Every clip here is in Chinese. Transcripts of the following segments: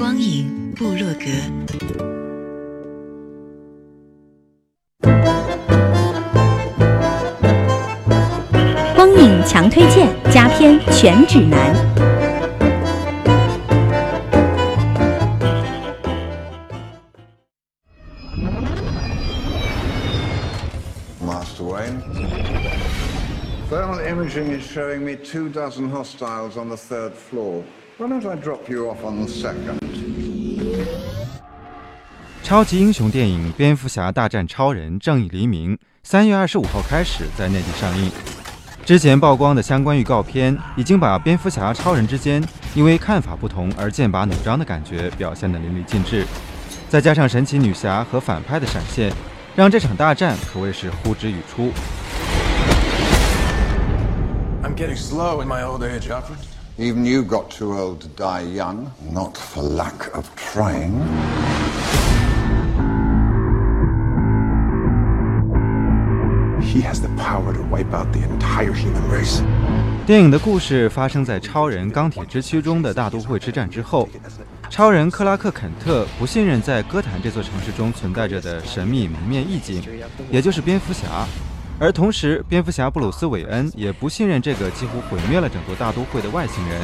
光影部落格。光影强推荐佳片全指南。Master Wayne. Thermal imaging is showing me two dozen hostiles on the third floor. Why don't I drop you off on the second? 超级英雄电影《蝙蝠侠大战超人：正义黎明》三月二十五号开始在内地上映。之前曝光的相关预告片已经把蝙蝠侠、超人之间因为看法不同而剑拔弩张的感觉表现得淋漓尽致，再加上神奇女侠和反派的闪现，让这场大战可谓是呼之欲出。I'm getting slow in my old age, Alfred. Even you got too old to die young, not for lack of trying. He has the power to wipe out the entire human race. 电影的故事发生在超人钢铁之躯中的大都会之战之后。超人克拉克·肯特不信任在哥谭这座城市中存在着的神秘蒙面义警，也就是蝙蝠侠。而同时，蝙蝠侠布鲁斯·韦恩也不信任这个几乎毁灭了整座大都会的外星人。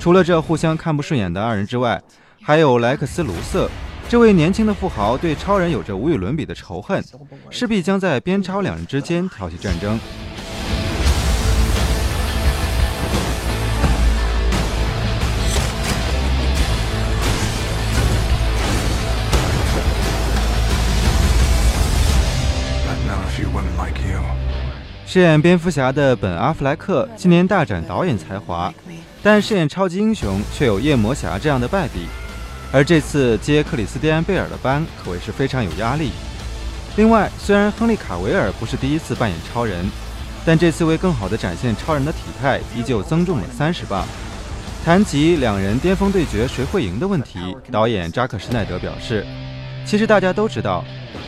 除了这互相看不顺眼的二人之外，还有莱克斯·卢瑟。这位年轻的富豪对超人有着无与伦比的仇恨，势必将在边超两人之间挑起战争。饰演蝙蝠侠的本·阿弗莱克今年大展导演才华，但饰演超级英雄却有夜魔侠这样的败笔。而这次接克里斯蒂安·贝尔的班可谓是非常有压力。另外，虽然亨利·卡维尔不是第一次扮演超人，但这次为更好地展现超人的体态，依旧增重了三十磅。谈及两人巅峰对决谁会赢的问题，导演扎克·施奈德表示：“其实大家都知道，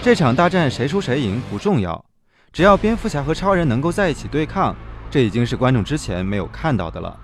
这场大战谁输谁赢不重要。”只要蝙蝠侠和超人能够在一起对抗，这已经是观众之前没有看到的了。